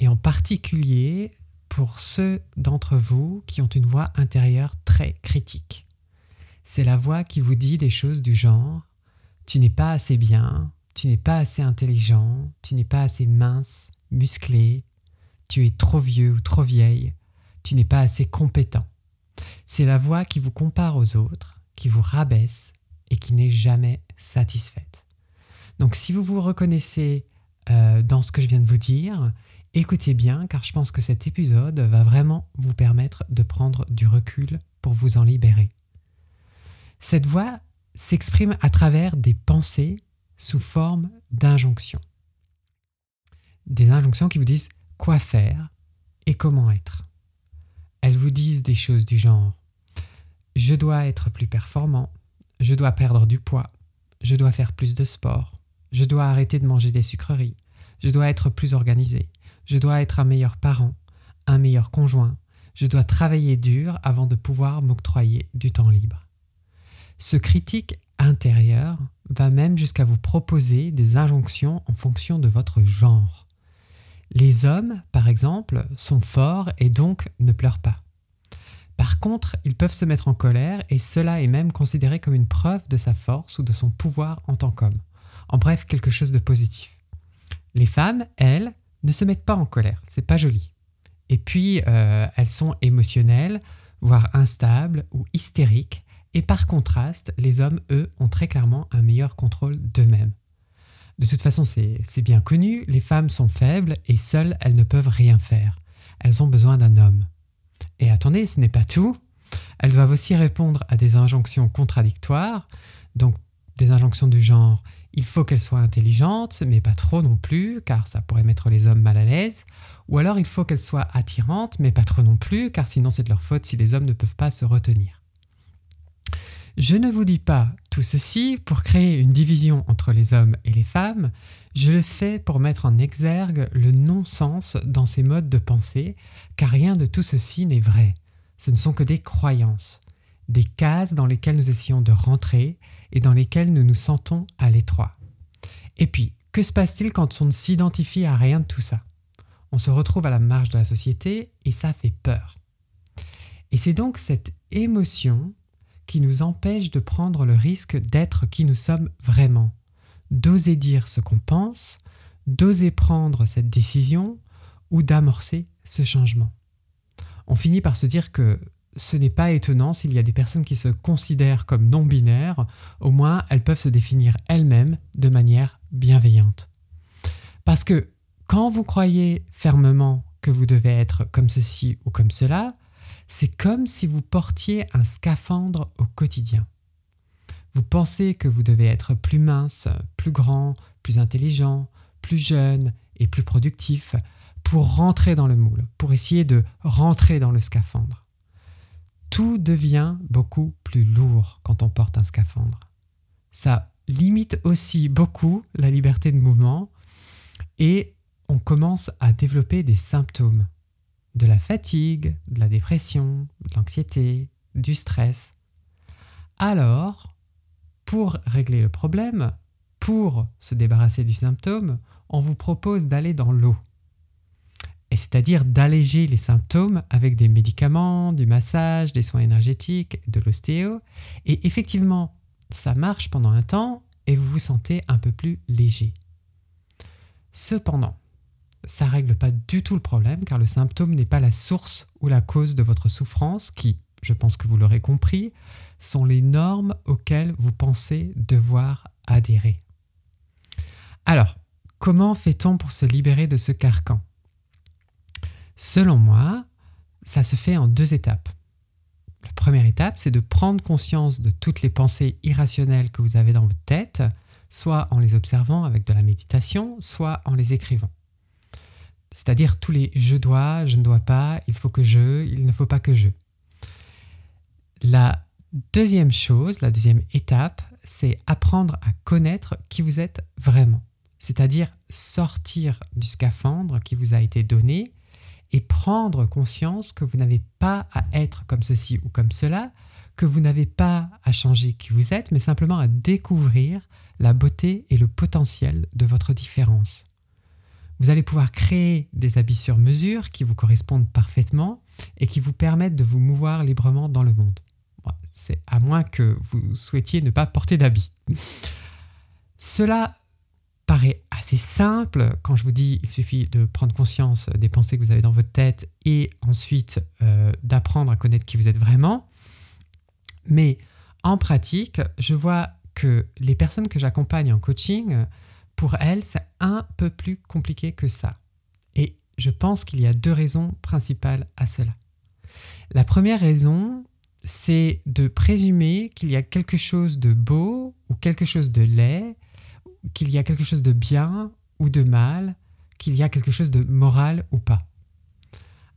et en particulier pour ceux d'entre vous qui ont une voix intérieure très critique. C'est la voix qui vous dit des choses du genre ⁇ tu n'es pas assez bien, tu n'es pas assez intelligent, tu n'es pas assez mince, musclé, tu es trop vieux ou trop vieille, tu n'es pas assez compétent. C'est la voix qui vous compare aux autres, qui vous rabaisse et qui n'est jamais satisfaite. Donc si vous vous reconnaissez euh, dans ce que je viens de vous dire, écoutez bien car je pense que cet épisode va vraiment vous permettre de prendre du recul pour vous en libérer. Cette voix s'exprime à travers des pensées sous forme d'injonctions. Des injonctions qui vous disent quoi faire et comment être. Elles vous disent des choses du genre je dois être plus performant, je dois perdre du poids, je dois faire plus de sport, je dois arrêter de manger des sucreries. Je dois être plus organisé. Je dois être un meilleur parent, un meilleur conjoint. Je dois travailler dur avant de pouvoir m'octroyer du temps libre. Ce critique intérieur va même jusqu'à vous proposer des injonctions en fonction de votre genre. Les hommes, par exemple, sont forts et donc ne pleurent pas. Par contre, ils peuvent se mettre en colère et cela est même considéré comme une preuve de sa force ou de son pouvoir en tant qu'homme. En bref, quelque chose de positif. Les femmes, elles, ne se mettent pas en colère, c'est pas joli. Et puis, euh, elles sont émotionnelles, voire instables ou hystériques, et par contraste, les hommes, eux, ont très clairement un meilleur contrôle d'eux-mêmes. De toute façon, c'est bien connu, les femmes sont faibles et seules, elles ne peuvent rien faire. Elles ont besoin d'un homme. Et attendez, ce n'est pas tout. Elles doivent aussi répondre à des injonctions contradictoires, donc des injonctions du genre il faut qu'elle soit intelligente, mais pas trop non plus, car ça pourrait mettre les hommes mal à l'aise. Ou alors il faut qu'elle soit attirante, mais pas trop non plus, car sinon c'est de leur faute si les hommes ne peuvent pas se retenir. Je ne vous dis pas tout ceci pour créer une division entre les hommes et les femmes, je le fais pour mettre en exergue le non-sens dans ces modes de pensée, car rien de tout ceci n'est vrai. Ce ne sont que des croyances des cases dans lesquelles nous essayons de rentrer et dans lesquelles nous nous sentons à l'étroit. Et puis, que se passe-t-il quand on ne s'identifie à rien de tout ça? On se retrouve à la marge de la société et ça fait peur. Et c'est donc cette émotion qui nous empêche de prendre le risque d'être qui nous sommes vraiment, d'oser dire ce qu'on pense, d'oser prendre cette décision ou d'amorcer ce changement. On finit par se dire que ce n'est pas étonnant s'il y a des personnes qui se considèrent comme non binaires, au moins elles peuvent se définir elles-mêmes de manière bienveillante. Parce que quand vous croyez fermement que vous devez être comme ceci ou comme cela, c'est comme si vous portiez un scaphandre au quotidien. Vous pensez que vous devez être plus mince, plus grand, plus intelligent, plus jeune et plus productif pour rentrer dans le moule, pour essayer de rentrer dans le scaphandre tout devient beaucoup plus lourd quand on porte un scaphandre. Ça limite aussi beaucoup la liberté de mouvement et on commence à développer des symptômes de la fatigue, de la dépression, de l'anxiété, du stress. Alors, pour régler le problème, pour se débarrasser du symptôme, on vous propose d'aller dans l'eau c'est-à-dire d'alléger les symptômes avec des médicaments, du massage, des soins énergétiques, de l'ostéo. Et effectivement, ça marche pendant un temps et vous vous sentez un peu plus léger. Cependant, ça ne règle pas du tout le problème car le symptôme n'est pas la source ou la cause de votre souffrance qui, je pense que vous l'aurez compris, sont les normes auxquelles vous pensez devoir adhérer. Alors, comment fait-on pour se libérer de ce carcan? Selon moi, ça se fait en deux étapes. La première étape, c'est de prendre conscience de toutes les pensées irrationnelles que vous avez dans votre tête, soit en les observant avec de la méditation, soit en les écrivant. C'est-à-dire tous les je dois, je ne dois pas, il faut que je, il ne faut pas que je. La deuxième chose, la deuxième étape, c'est apprendre à connaître qui vous êtes vraiment. C'est-à-dire sortir du scaphandre qui vous a été donné et prendre conscience que vous n'avez pas à être comme ceci ou comme cela, que vous n'avez pas à changer qui vous êtes, mais simplement à découvrir la beauté et le potentiel de votre différence. Vous allez pouvoir créer des habits sur mesure qui vous correspondent parfaitement et qui vous permettent de vous mouvoir librement dans le monde. C'est à moins que vous souhaitiez ne pas porter d'habits. Cela paraît assez simple quand je vous dis il suffit de prendre conscience des pensées que vous avez dans votre tête et ensuite euh, d'apprendre à connaître qui vous êtes vraiment. Mais en pratique, je vois que les personnes que j'accompagne en coaching, pour elles, c'est un peu plus compliqué que ça. Et je pense qu'il y a deux raisons principales à cela. La première raison, c'est de présumer qu'il y a quelque chose de beau ou quelque chose de laid, qu'il y a quelque chose de bien ou de mal, qu'il y a quelque chose de moral ou pas.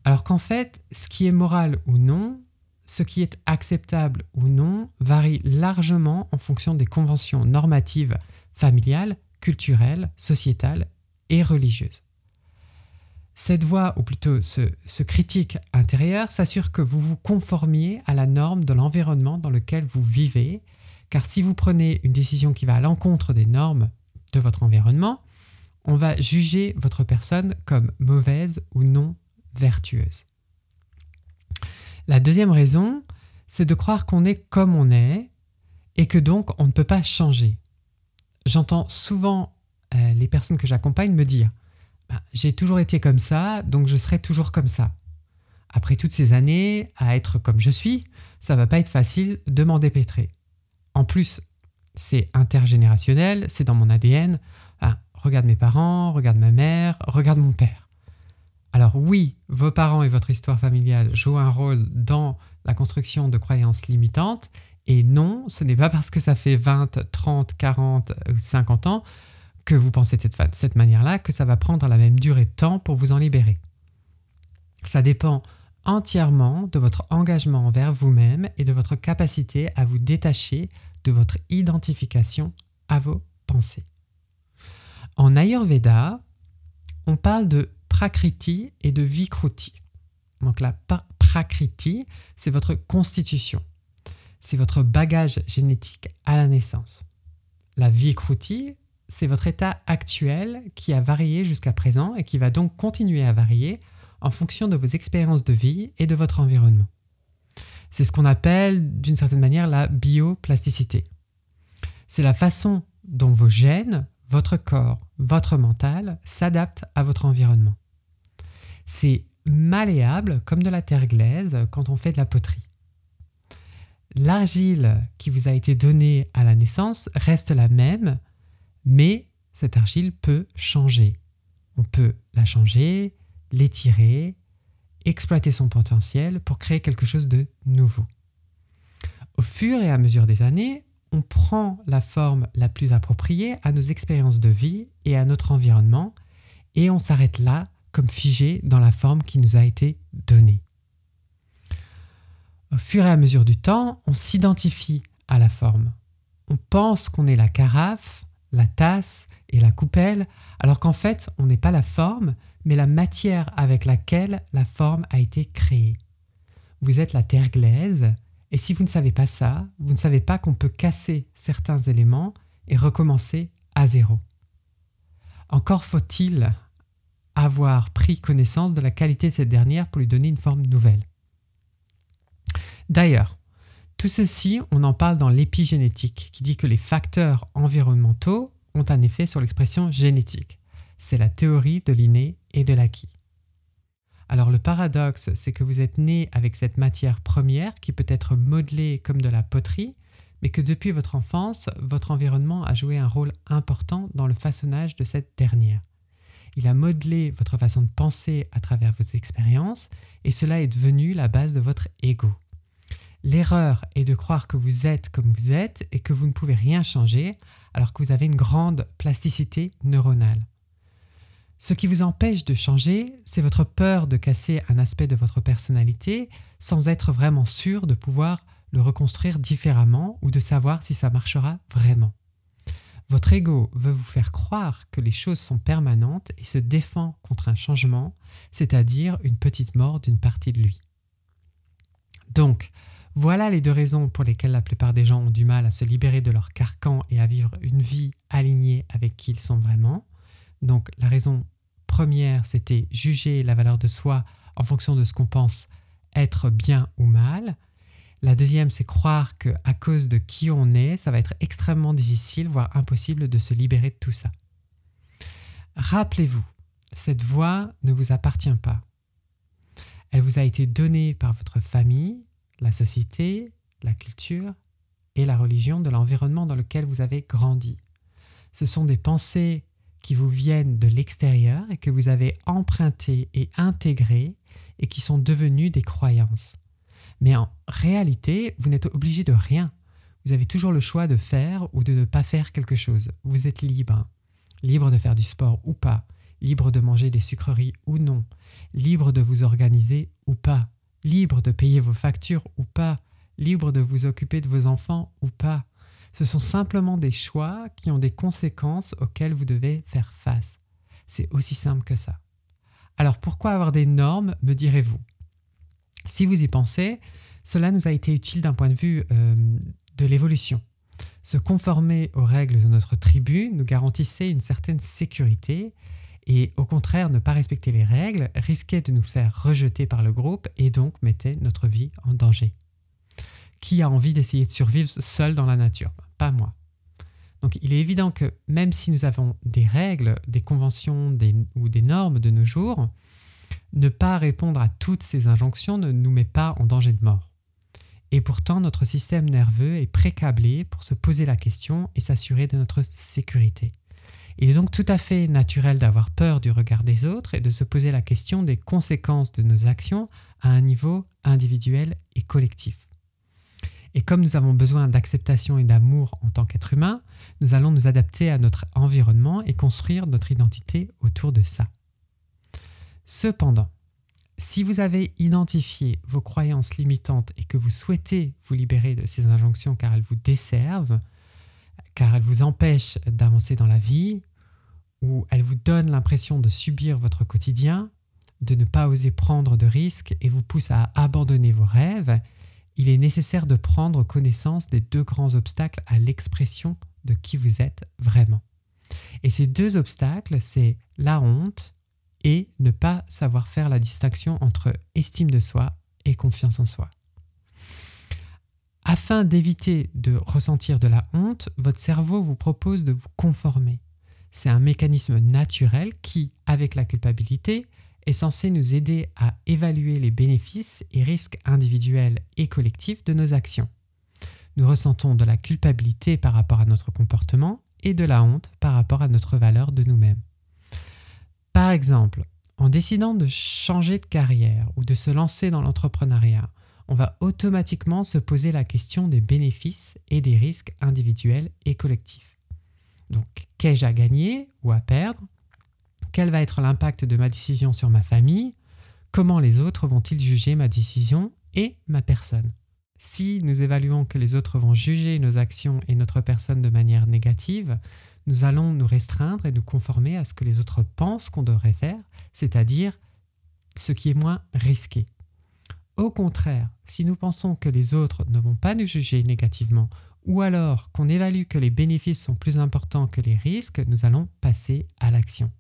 Alors qu'en fait, ce qui est moral ou non, ce qui est acceptable ou non, varie largement en fonction des conventions normatives familiales, culturelles, sociétales et religieuses. Cette voix, ou plutôt ce, critique intérieur, s'assure que vous vous conformiez à la norme de l'environnement dans lequel vous vivez, car si vous prenez une décision qui va à l'encontre des normes de votre environnement, on va juger votre personne comme mauvaise ou non vertueuse. La deuxième raison, c'est de croire qu'on est comme on est et que donc on ne peut pas changer. J'entends souvent euh, les personnes que j'accompagne me dire bah, j'ai toujours été comme ça, donc je serai toujours comme ça. Après toutes ces années à être comme je suis, ça va pas être facile de m'en dépêtrer. En plus, c'est intergénérationnel, c'est dans mon ADN. Ah, regarde mes parents, regarde ma mère, regarde mon père. Alors oui, vos parents et votre histoire familiale jouent un rôle dans la construction de croyances limitantes. Et non, ce n'est pas parce que ça fait 20, 30, 40 ou 50 ans que vous pensez de cette, cette manière-là que ça va prendre la même durée de temps pour vous en libérer. Ça dépend entièrement de votre engagement envers vous-même et de votre capacité à vous détacher de votre identification à vos pensées. En Ayurveda, on parle de prakriti et de vikruti. Donc la prakriti, c'est votre constitution, c'est votre bagage génétique à la naissance. La vikruti, c'est votre état actuel qui a varié jusqu'à présent et qui va donc continuer à varier en fonction de vos expériences de vie et de votre environnement. C'est ce qu'on appelle d'une certaine manière la bioplasticité. C'est la façon dont vos gènes, votre corps, votre mental s'adaptent à votre environnement. C'est malléable comme de la terre glaise quand on fait de la poterie. L'argile qui vous a été donnée à la naissance reste la même mais cette argile peut changer. On peut la changer, l'étirer, exploiter son potentiel pour créer quelque chose de nouveau. Au fur et à mesure des années, on prend la forme la plus appropriée à nos expériences de vie et à notre environnement, et on s'arrête là comme figé dans la forme qui nous a été donnée. Au fur et à mesure du temps, on s'identifie à la forme. On pense qu'on est la carafe, la tasse et la coupelle, alors qu'en fait, on n'est pas la forme, mais la matière avec laquelle la forme a été créée. Vous êtes la terre glaise, et si vous ne savez pas ça, vous ne savez pas qu'on peut casser certains éléments et recommencer à zéro. Encore faut-il avoir pris connaissance de la qualité de cette dernière pour lui donner une forme nouvelle. D'ailleurs, tout ceci, on en parle dans l'épigénétique, qui dit que les facteurs environnementaux ont un effet sur l'expression génétique. C'est la théorie de l'inné et de l'acquis. Alors le paradoxe, c'est que vous êtes né avec cette matière première qui peut être modelée comme de la poterie, mais que depuis votre enfance, votre environnement a joué un rôle important dans le façonnage de cette dernière. Il a modelé votre façon de penser à travers vos expériences, et cela est devenu la base de votre ego. L'erreur est de croire que vous êtes comme vous êtes et que vous ne pouvez rien changer alors que vous avez une grande plasticité neuronale. Ce qui vous empêche de changer, c'est votre peur de casser un aspect de votre personnalité sans être vraiment sûr de pouvoir le reconstruire différemment ou de savoir si ça marchera vraiment. Votre ego veut vous faire croire que les choses sont permanentes et se défend contre un changement, c'est-à-dire une petite mort d'une partie de lui. Donc, voilà les deux raisons pour lesquelles la plupart des gens ont du mal à se libérer de leur carcan et à vivre une vie alignée avec qui ils sont vraiment. Donc la raison première, c'était juger la valeur de soi en fonction de ce qu'on pense être bien ou mal. La deuxième, c'est croire que à cause de qui on est, ça va être extrêmement difficile, voire impossible de se libérer de tout ça. Rappelez-vous, cette voix ne vous appartient pas. Elle vous a été donnée par votre famille, la société, la culture et la religion de l'environnement dans lequel vous avez grandi. Ce sont des pensées qui vous viennent de l'extérieur et que vous avez empruntées et intégrées et qui sont devenues des croyances. Mais en réalité, vous n'êtes obligé de rien. Vous avez toujours le choix de faire ou de ne pas faire quelque chose. Vous êtes libre. Libre de faire du sport ou pas. Libre de manger des sucreries ou non. Libre de vous organiser ou pas libre de payer vos factures ou pas, libre de vous occuper de vos enfants ou pas. Ce sont simplement des choix qui ont des conséquences auxquelles vous devez faire face. C'est aussi simple que ça. Alors pourquoi avoir des normes, me direz-vous? Si vous y pensez, cela nous a été utile d'un point de vue euh, de l'évolution. Se conformer aux règles de notre tribu nous garantissait une certaine sécurité et au contraire, ne pas respecter les règles risquait de nous faire rejeter par le groupe et donc mettait notre vie en danger. Qui a envie d'essayer de survivre seul dans la nature? Pas moi. Donc il est évident que même si nous avons des règles, des conventions ou des normes de nos jours, ne pas répondre à toutes ces injonctions ne nous met pas en danger de mort. Et pourtant, notre système nerveux est précablé pour se poser la question et s'assurer de notre sécurité. Il est donc tout à fait naturel d'avoir peur du regard des autres et de se poser la question des conséquences de nos actions à un niveau individuel et collectif. Et comme nous avons besoin d'acceptation et d'amour en tant qu'être humain, nous allons nous adapter à notre environnement et construire notre identité autour de ça. Cependant, si vous avez identifié vos croyances limitantes et que vous souhaitez vous libérer de ces injonctions car elles vous desservent, car elles vous empêchent d'avancer dans la vie, ou elles vous donnent l'impression de subir votre quotidien, de ne pas oser prendre de risques et vous poussent à abandonner vos rêves, il est nécessaire de prendre connaissance des deux grands obstacles à l'expression de qui vous êtes vraiment. Et ces deux obstacles, c'est la honte et ne pas savoir faire la distinction entre estime de soi et confiance en soi. Afin d'éviter de ressentir de la honte, votre cerveau vous propose de vous conformer. C'est un mécanisme naturel qui, avec la culpabilité, est censé nous aider à évaluer les bénéfices et risques individuels et collectifs de nos actions. Nous ressentons de la culpabilité par rapport à notre comportement et de la honte par rapport à notre valeur de nous-mêmes. Par exemple, en décidant de changer de carrière ou de se lancer dans l'entrepreneuriat, on va automatiquement se poser la question des bénéfices et des risques individuels et collectifs. Donc, qu'ai-je à gagner ou à perdre? Quel va être l'impact de ma décision sur ma famille? Comment les autres vont-ils juger ma décision et ma personne? Si nous évaluons que les autres vont juger nos actions et notre personne de manière négative, nous allons nous restreindre et nous conformer à ce que les autres pensent qu'on devrait faire, c'est-à-dire ce qui est moins risqué. Au contraire, si nous pensons que les autres ne vont pas nous juger négativement, ou alors qu'on évalue que les bénéfices sont plus importants que les risques, nous allons passer à l'action.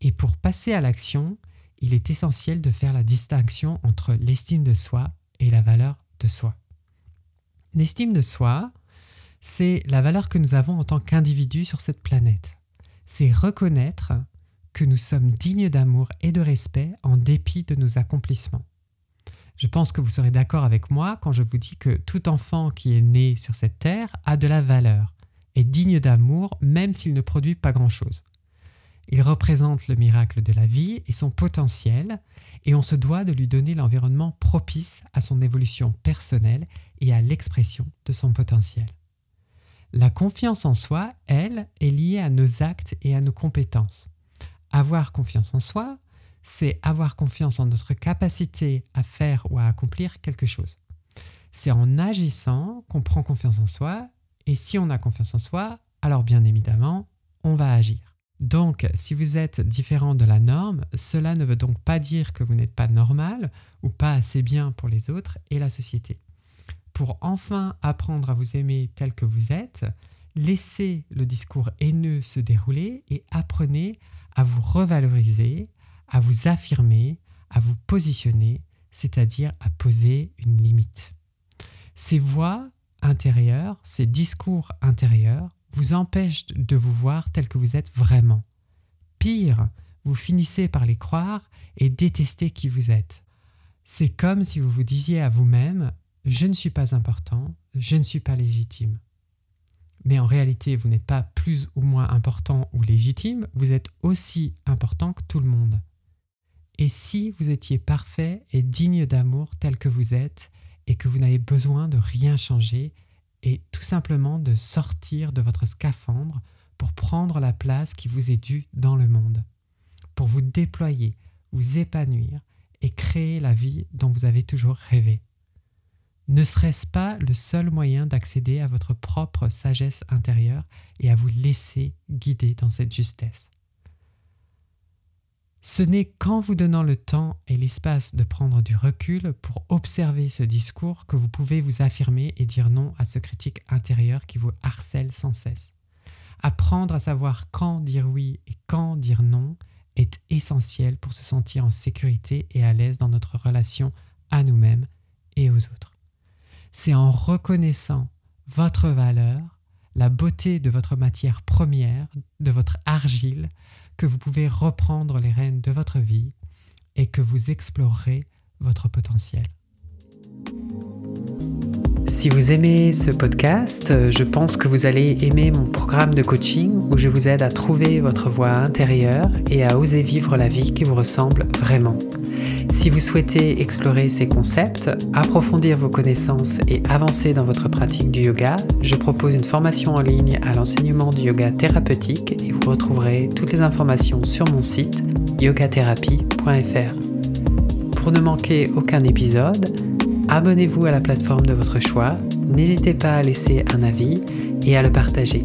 Et pour passer à l'action, il est essentiel de faire la distinction entre l'estime de soi et la valeur de soi. L'estime de soi, c'est la valeur que nous avons en tant qu'individu sur cette planète. C'est reconnaître que nous sommes dignes d'amour et de respect en dépit de nos accomplissements. Je pense que vous serez d'accord avec moi quand je vous dis que tout enfant qui est né sur cette terre a de la valeur, est digne d'amour même s'il ne produit pas grand-chose. Il représente le miracle de la vie et son potentiel, et on se doit de lui donner l'environnement propice à son évolution personnelle et à l'expression de son potentiel. La confiance en soi, elle, est liée à nos actes et à nos compétences. avoir confiance en soi, c'est avoir confiance en notre capacité à faire ou à accomplir quelque chose. C'est en agissant qu'on prend confiance en soi, et si on a confiance en soi, alors bien évidemment, on va agir. Donc, si vous êtes différent de la norme, cela ne veut donc pas dire que vous n'êtes pas normal ou pas assez bien pour les autres et la société. Pour enfin apprendre à vous aimer tel que vous êtes, laissez le discours haineux se dérouler et apprenez à vous revaloriser, à vous affirmer, à vous positionner, c'est-à-dire à poser une limite. Ces voix intérieures, ces discours intérieurs vous empêche de vous voir tel que vous êtes vraiment. Pire, vous finissez par les croire et détester qui vous êtes. C'est comme si vous vous disiez à vous-même Je ne suis pas important, je ne suis pas légitime. Mais en réalité, vous n'êtes pas plus ou moins important ou légitime, vous êtes aussi important que tout le monde. Et si vous étiez parfait et digne d'amour tel que vous êtes, et que vous n'avez besoin de rien changer, et tout simplement de sortir de votre scaphandre pour prendre la place qui vous est due dans le monde, pour vous déployer, vous épanouir et créer la vie dont vous avez toujours rêvé. Ne serait-ce pas le seul moyen d'accéder à votre propre sagesse intérieure et à vous laisser guider dans cette justesse? Ce n'est qu'en vous donnant le temps et l'espace de prendre du recul pour observer ce discours que vous pouvez vous affirmer et dire non à ce critique intérieur qui vous harcèle sans cesse. Apprendre à savoir quand dire oui et quand dire non est essentiel pour se sentir en sécurité et à l'aise dans notre relation à nous-mêmes et aux autres. C'est en reconnaissant votre valeur, la beauté de votre matière première, de votre argile, que vous pouvez reprendre les rênes de votre vie et que vous explorerez votre potentiel. Si vous aimez ce podcast, je pense que vous allez aimer mon programme de coaching où je vous aide à trouver votre voie intérieure et à oser vivre la vie qui vous ressemble vraiment. Si vous souhaitez explorer ces concepts, approfondir vos connaissances et avancer dans votre pratique du yoga, je propose une formation en ligne à l'enseignement du yoga thérapeutique et vous retrouverez toutes les informations sur mon site yogatherapie.fr. Pour ne manquer aucun épisode, abonnez-vous à la plateforme de votre choix, n'hésitez pas à laisser un avis et à le partager.